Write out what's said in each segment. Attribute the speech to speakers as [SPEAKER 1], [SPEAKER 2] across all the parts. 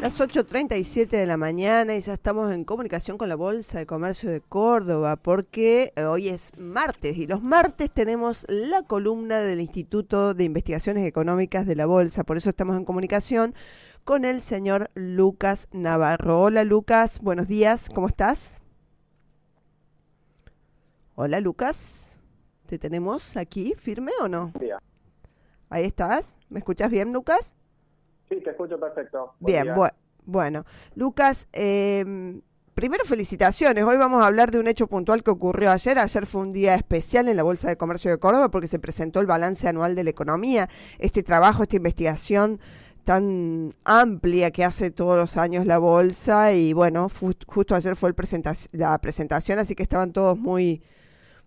[SPEAKER 1] Las 8.37 de la mañana y ya estamos en comunicación con la Bolsa de Comercio de Córdoba porque eh, hoy es martes y los martes tenemos la columna del Instituto de Investigaciones Económicas de la Bolsa. Por eso estamos en comunicación con el señor Lucas Navarro. Hola Lucas, buenos días, ¿cómo estás? Hola Lucas, ¿te tenemos aquí firme o no? Ahí estás, ¿me escuchas bien Lucas?
[SPEAKER 2] Sí, te escucho perfecto.
[SPEAKER 1] Bien, bueno. Lucas, em, primero felicitaciones. Hoy vamos a hablar de un hecho puntual que ocurrió ayer. Ayer fue un día especial en la Bolsa de Comercio de Córdoba porque se presentó el balance anual de la economía. Este trabajo, esta investigación tan amplia que hace todos los años la bolsa y bueno, justo ayer fue el la presentación, así que estaban todos muy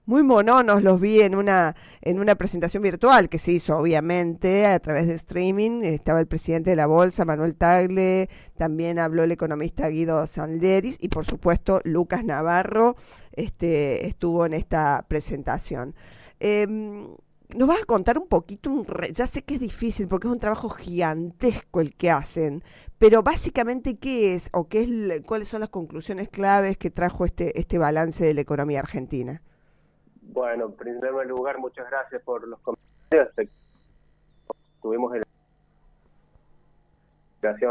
[SPEAKER 1] muy mononos los vi en una, en una presentación virtual que se hizo obviamente a través de streaming. Estaba el presidente de la Bolsa, Manuel Tagle, también habló el economista Guido Sanderis y por supuesto Lucas Navarro este, estuvo en esta presentación. Em, nos vas a contar un poquito, un ya sé que es difícil porque es un trabajo gigantesco el que hacen, pero básicamente qué es o qué es, cuáles son las conclusiones claves que trajo este, este balance de la economía argentina.
[SPEAKER 2] Bueno, en primer lugar, muchas gracias por los comentarios. Tuvimos el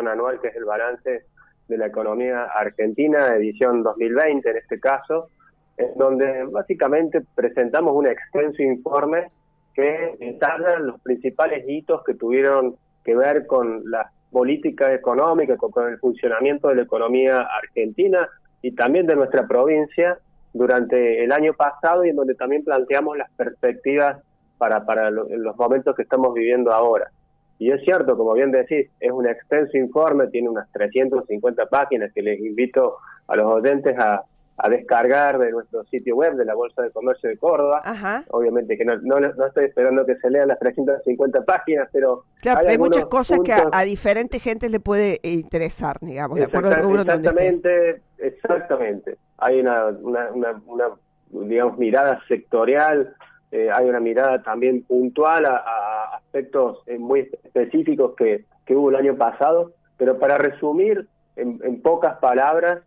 [SPEAKER 2] anual, que es el balance de la economía argentina, edición 2020 en este caso, en donde básicamente presentamos un extenso informe que detalla los principales hitos que tuvieron que ver con las políticas económicas, con el funcionamiento de la economía argentina y también de nuestra provincia durante el año pasado y en donde también planteamos las perspectivas para, para los momentos que estamos viviendo ahora. Y es cierto, como bien decís, es un extenso informe, tiene unas 350 páginas que les invito a los oyentes a, a descargar de nuestro sitio web de la Bolsa de Comercio de Córdoba. Obviamente que no, no, estoy esperando que se lean las 350 páginas, pero...
[SPEAKER 1] Claro, hay, muchas cosas que a, diferentes gentes le puede interesar, digamos, de acuerdo al rubro
[SPEAKER 2] Exactamente, exactamente. Hay una, una, una, digamos, mirada sectorial, eh, hay una mirada también puntual a, aspectos eh, muy específicos que, que hubo el año pasado, pero para resumir en pocas palabras,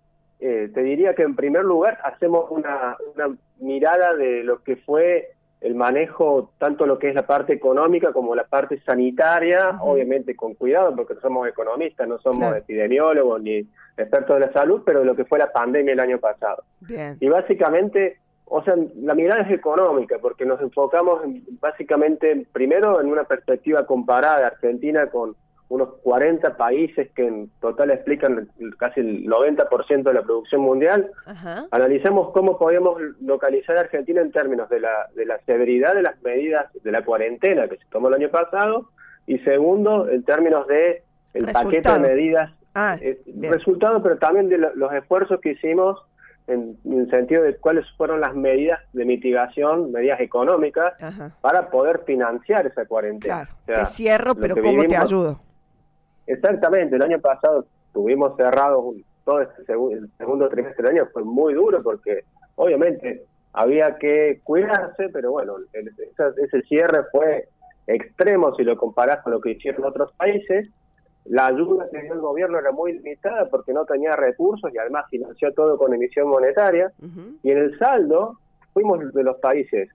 [SPEAKER 2] eh, te diría que en primer lugar hacemos una, mirada de lo que fue el manejo, tanto lo que es la parte económica como la parte sanitaria, obviamente con cuidado, porque somos economistas, no somos epidemiólogos ni expertos de la salud, pero de lo que fue la pandemia el año pasado. Y básicamente, o sea, la mirada es económica, porque nos enfocamos básicamente primero en una perspectiva comparada Argentina con unos 40 países que en total explican casi el 90% de la producción mundial. Analicemos cómo podemos localizar a Argentina en términos de la, de la severidad de las medidas de la cuarentena que se tomó el año pasado y segundo, en términos de el paquete de medidas, ah, eh, resultado, pero también de los esfuerzos que hicimos en, el sentido de cuáles fueron las medidas de mitigación, medidas económicas, para poder financiar esa cuarentena.
[SPEAKER 1] Claro, te cierro, pero ¿cómo te ayudo?
[SPEAKER 2] Exactamente, el año pasado tuvimos cerrado todo este el segundo trimestre del año, fue muy duro porque obviamente había que cuidarse, pero bueno, ese, cierre fue extremo si lo comparás con lo que hicieron otros países. La ayuda que dio el gobierno era muy limitada porque no tenía recursos y además financió todo con emisión monetaria. Y en el saldo fuimos de los países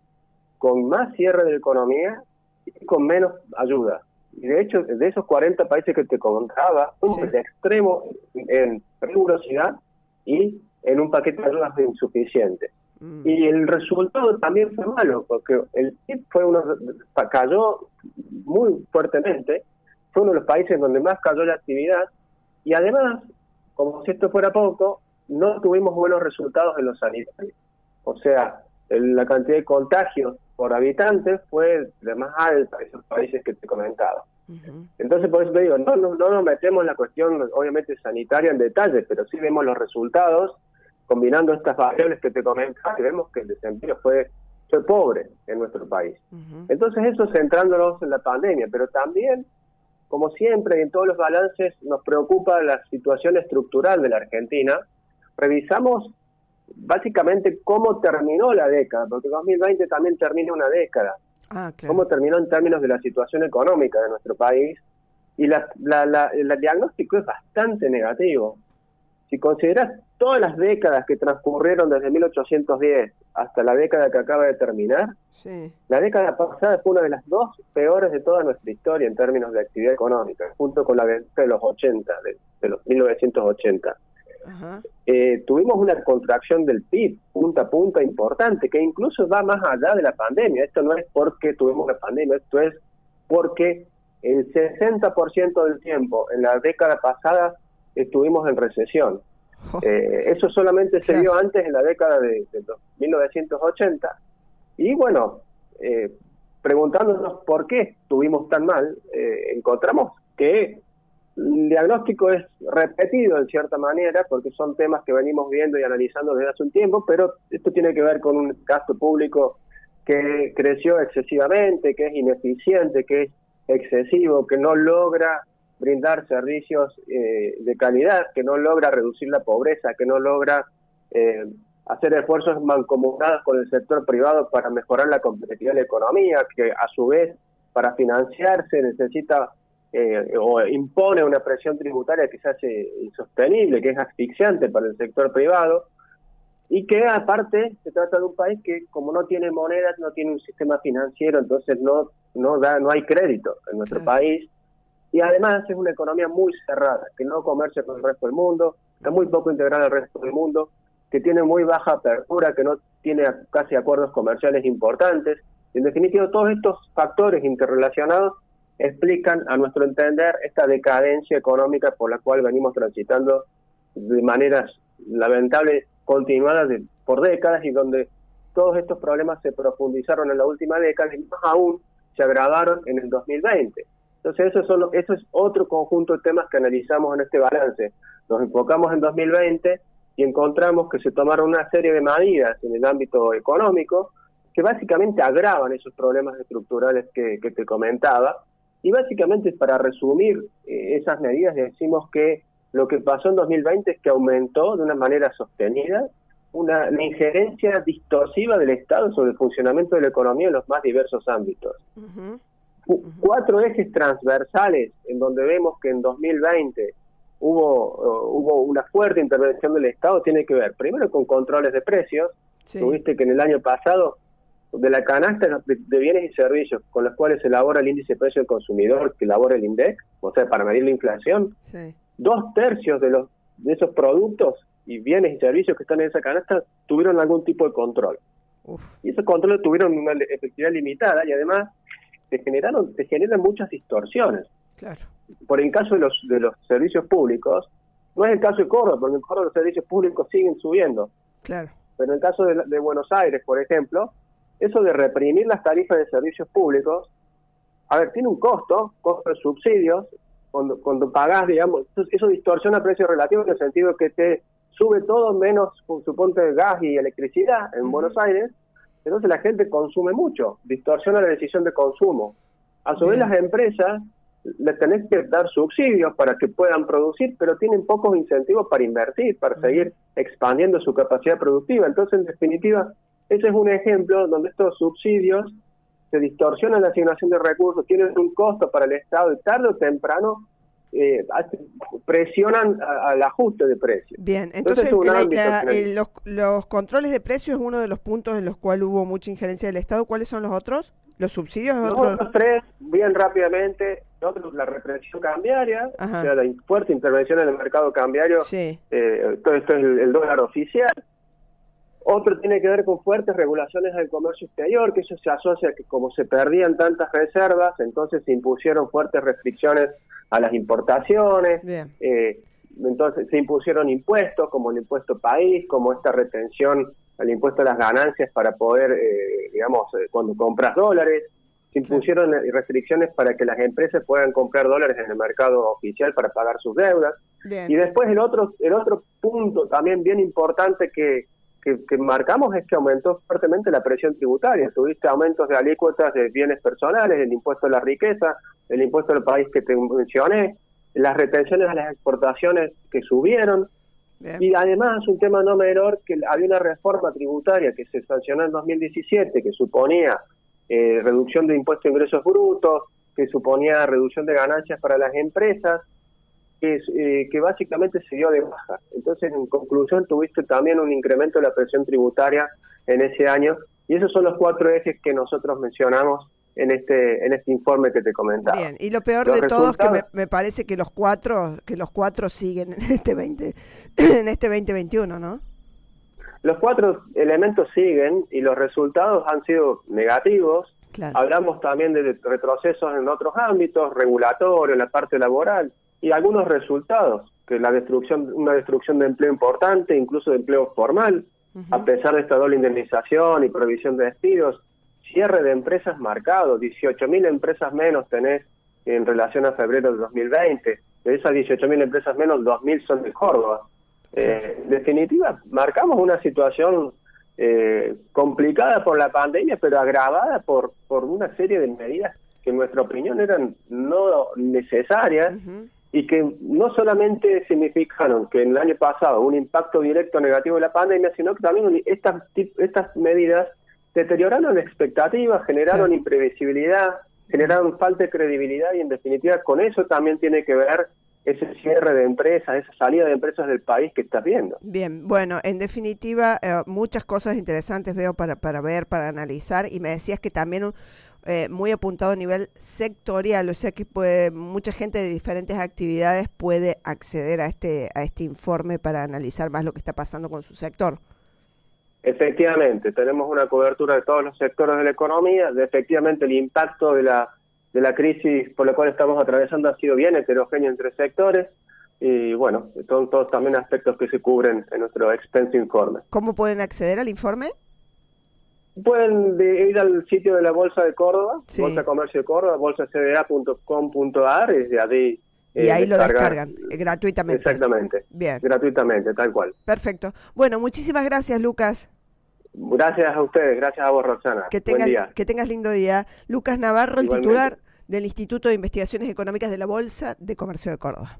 [SPEAKER 2] con más cierre de la economía y con menos ayuda. Y de hecho, de esos 40 países que te contaba, fuimos de extremo en rigurosidad y en un paquete de ayudas insuficiente. Mm. Y el resultado también fue malo, porque el PIB fue uno, cayó muy fuertemente, fue uno de los países donde más cayó la actividad, y además, como si esto fuera poco, no tuvimos buenos resultados en los sanitarios. O sea, la cantidad de contagios por habitantes fue de más alta esos países que te he comentado. Entonces, por eso te digo, no, no, no nos metemos en la cuestión, obviamente, sanitaria en detalle, pero sí vemos los resultados, combinando estas variables que te comentaba, y vemos que el desempleo fue, fue pobre en nuestro país. Entonces, eso centrándonos en la pandemia, pero también, como siempre, en todos los balances nos preocupa la situación estructural de la Argentina. Revisamos básicamente cómo terminó la década, porque 2020 también termina una década. Ah, cómo terminó en términos de la situación económica de nuestro país. y la, el diagnóstico es bastante negativo. Si consideras todas las décadas que transcurrieron desde 1810 hasta la década que acaba de terminar, la década pasada fue una de las dos peores de toda nuestra historia en términos de actividad económica, junto con la de los 80, de, los 1980. Eh, tuvimos una contracción del PIB punta a punta importante, que incluso va más allá de la pandemia. Esto no es porque tuvimos la pandemia, esto es porque el 60% del tiempo en la década pasada estuvimos en recesión. Oh. Eh, eso solamente se dio antes en la década de, 1980. Y bueno, eh, preguntándonos por qué estuvimos tan mal, encontramos que el diagnóstico es repetido en cierta manera, porque son temas que venimos viendo y analizando desde hace un tiempo, pero esto tiene que ver con un gasto público que creció excesivamente, que es ineficiente, que es excesivo, que no logra brindar servicios eh, de calidad, que no logra reducir la pobreza, que no logra eh, hacer esfuerzos mancomunados con el sector privado para mejorar la competitividad de la economía, que a su vez para financiarse necesita eh, o impone una presión tributaria que se hace insostenible, que es asfixiante para el sector privado, y que aparte se trata de un país que como no tiene monedas, no tiene un sistema financiero, entonces no no da no hay crédito en nuestro país y además es una economía muy cerrada, que no comercia con el resto del mundo, está muy poco integrada al resto del mundo, que tiene muy baja apertura, que no tiene casi acuerdos comerciales importantes. En definitiva, todos estos factores interrelacionados explican, a nuestro entender, esta decadencia económica por la cual venimos transitando de maneras lamentables, continuadas por décadas y donde todos estos problemas se profundizaron en la última década y más aún se agravaron en el 2020. Entonces eso, solo, eso es otro conjunto de temas que analizamos en este balance. Nos enfocamos en 2020 y encontramos que se tomaron una serie de medidas en el ámbito económico que básicamente agravan esos problemas estructurales que, te comentaba. Y básicamente para resumir eh, esas medidas decimos que lo que pasó en 2020 es que aumentó de una manera sostenida una, injerencia distorsiva del Estado sobre el funcionamiento de la economía en los más diversos ámbitos. Cuatro ejes transversales en donde vemos que en 2020 hubo, uh, hubo una fuerte intervención del Estado tiene que ver primero con controles de precios. Tuviste que en el año pasado de la canasta de bienes y servicios con los cuales se elabora el índice de precio del consumidor que elabora el INDEC, o sea, para medir la inflación, dos tercios de los de esos productos y bienes y servicios que están en esa canasta tuvieron algún tipo de control. Y esos controles tuvieron una efectividad limitada y además se generaron se generan muchas distorsiones. Claro. Por el caso de los de los servicios públicos, no es el caso de Córdoba, porque en Córdoba los servicios públicos siguen subiendo. Claro. Pero en el caso de, Buenos Aires, por ejemplo, eso de reprimir las tarifas de servicios públicos, a ver, tiene un costo, costo de subsidios, cuando, cuando pagás, digamos, eso distorsiona precios relativos en el sentido que te sube todo menos, suponte, gas y electricidad en Buenos Aires, entonces la gente consume mucho, distorsiona la decisión de consumo. A su vez las empresas les tenés que dar subsidios para que puedan producir, pero tienen pocos incentivos para invertir, para seguir expandiendo su capacidad productiva. Entonces, en definitiva, ese es un ejemplo donde estos subsidios se distorsionan la asignación de recursos, tienen un costo para el Estado y tarde o temprano eh, presionan al ajuste de precios.
[SPEAKER 1] Bien, entonces, los, controles de precios es uno de los puntos en los cuales hubo mucha injerencia del Estado. ¿Cuáles son los otros? ¿Los subsidios?
[SPEAKER 2] Los otros tres, bien rápidamente, la represión cambiaria, la fuerte intervención en el mercado cambiario, eh, todo esto es el, dólar oficial. Otro tiene que ver con fuertes regulaciones del comercio exterior, que eso se asocia a que como se perdían tantas reservas, entonces se impusieron fuertes restricciones a las importaciones. Eh, entonces se impusieron impuestos como el impuesto país, como esta retención al impuesto a las ganancias para poder, eh, digamos, eh, cuando compras dólares. Se impusieron restricciones para que las empresas puedan comprar dólares en el mercado oficial para pagar sus deudas. Y después el otro, el otro punto también bien importante que, que, marcamos es que aumentó fuertemente la presión tributaria. Tuviste aumentos de alícuotas de bienes personales, el impuesto a la riqueza, el impuesto al país que te mencioné, las retenciones a las exportaciones que subieron. Y además, un tema no menor, que había una reforma tributaria que se sancionó en 2017, que suponía eh, reducción de impuestos a ingresos brutos, que suponía reducción de ganancias para las empresas, que, eh, que básicamente se dio de baja. Entonces, en conclusión, tuviste también un incremento de la presión tributaria en ese año, y esos son los cuatro ejes que nosotros mencionamos en este en este informe que te comentaba.
[SPEAKER 1] Bien, y lo peor de todo es que me, parece que los cuatro que los cuatro siguen en este 20 en este 2021, ¿no?
[SPEAKER 2] Los cuatro elementos siguen y los resultados han sido negativos. Hablamos también de retrocesos en otros ámbitos, regulatorio, en la parte laboral y algunos resultados, que la destrucción una destrucción de empleo importante, incluso de empleo formal, a pesar de esta doble indemnización y provisión de despidos cierre de empresas marcado, 18.000 empresas menos tenés en relación a febrero de 2020. De esas 18.000 empresas menos, 2.000 son de Córdoba. Eh, en definitiva, marcamos una situación eh, complicada por la pandemia, pero agravada por, por una serie de medidas que en nuestra opinión eran no necesarias y que no solamente significaron que en el año pasado un impacto directo negativo de la pandemia, sino que también estas, estas medidas deterioraron expectativas, generaron imprevisibilidad, generaron falta de credibilidad y en definitiva con eso también tiene que ver ese cierre de empresas, esa salida de empresas del país que estás viendo.
[SPEAKER 1] Bien, bueno, en definitiva, eh, muchas cosas interesantes veo para, para ver, para analizar, y me decías que también eh, muy apuntado a nivel sectorial, o sea que puede, mucha gente de diferentes actividades puede acceder a este, a este informe para analizar más lo que está pasando con su sector.
[SPEAKER 2] Efectivamente, tenemos una cobertura de todos los sectores de la economía, de efectivamente el impacto de la, de la crisis por la cual estamos atravesando ha sido bien heterogéneo entre sectores y bueno, son todos también aspectos que se cubren en nuestro extenso informe.
[SPEAKER 1] ¿Cómo pueden acceder al informe?
[SPEAKER 2] Pueden ir al sitio de la Bolsa de Córdoba, Bolsa Comercio de Córdoba, bolsacda.com.ar y de ahí
[SPEAKER 1] y ahí lo descargan eh, gratuitamente.
[SPEAKER 2] Exactamente. Bien. Gratuitamente, tal cual.
[SPEAKER 1] Perfecto. Bueno, muchísimas gracias, Lucas.
[SPEAKER 2] Gracias a ustedes, gracias a vos, Roxana.
[SPEAKER 1] Que tengas, que tengas lindo día. Lucas Navarro, el titular del Instituto de Investigaciones Económicas de la Bolsa de Comercio de Córdoba.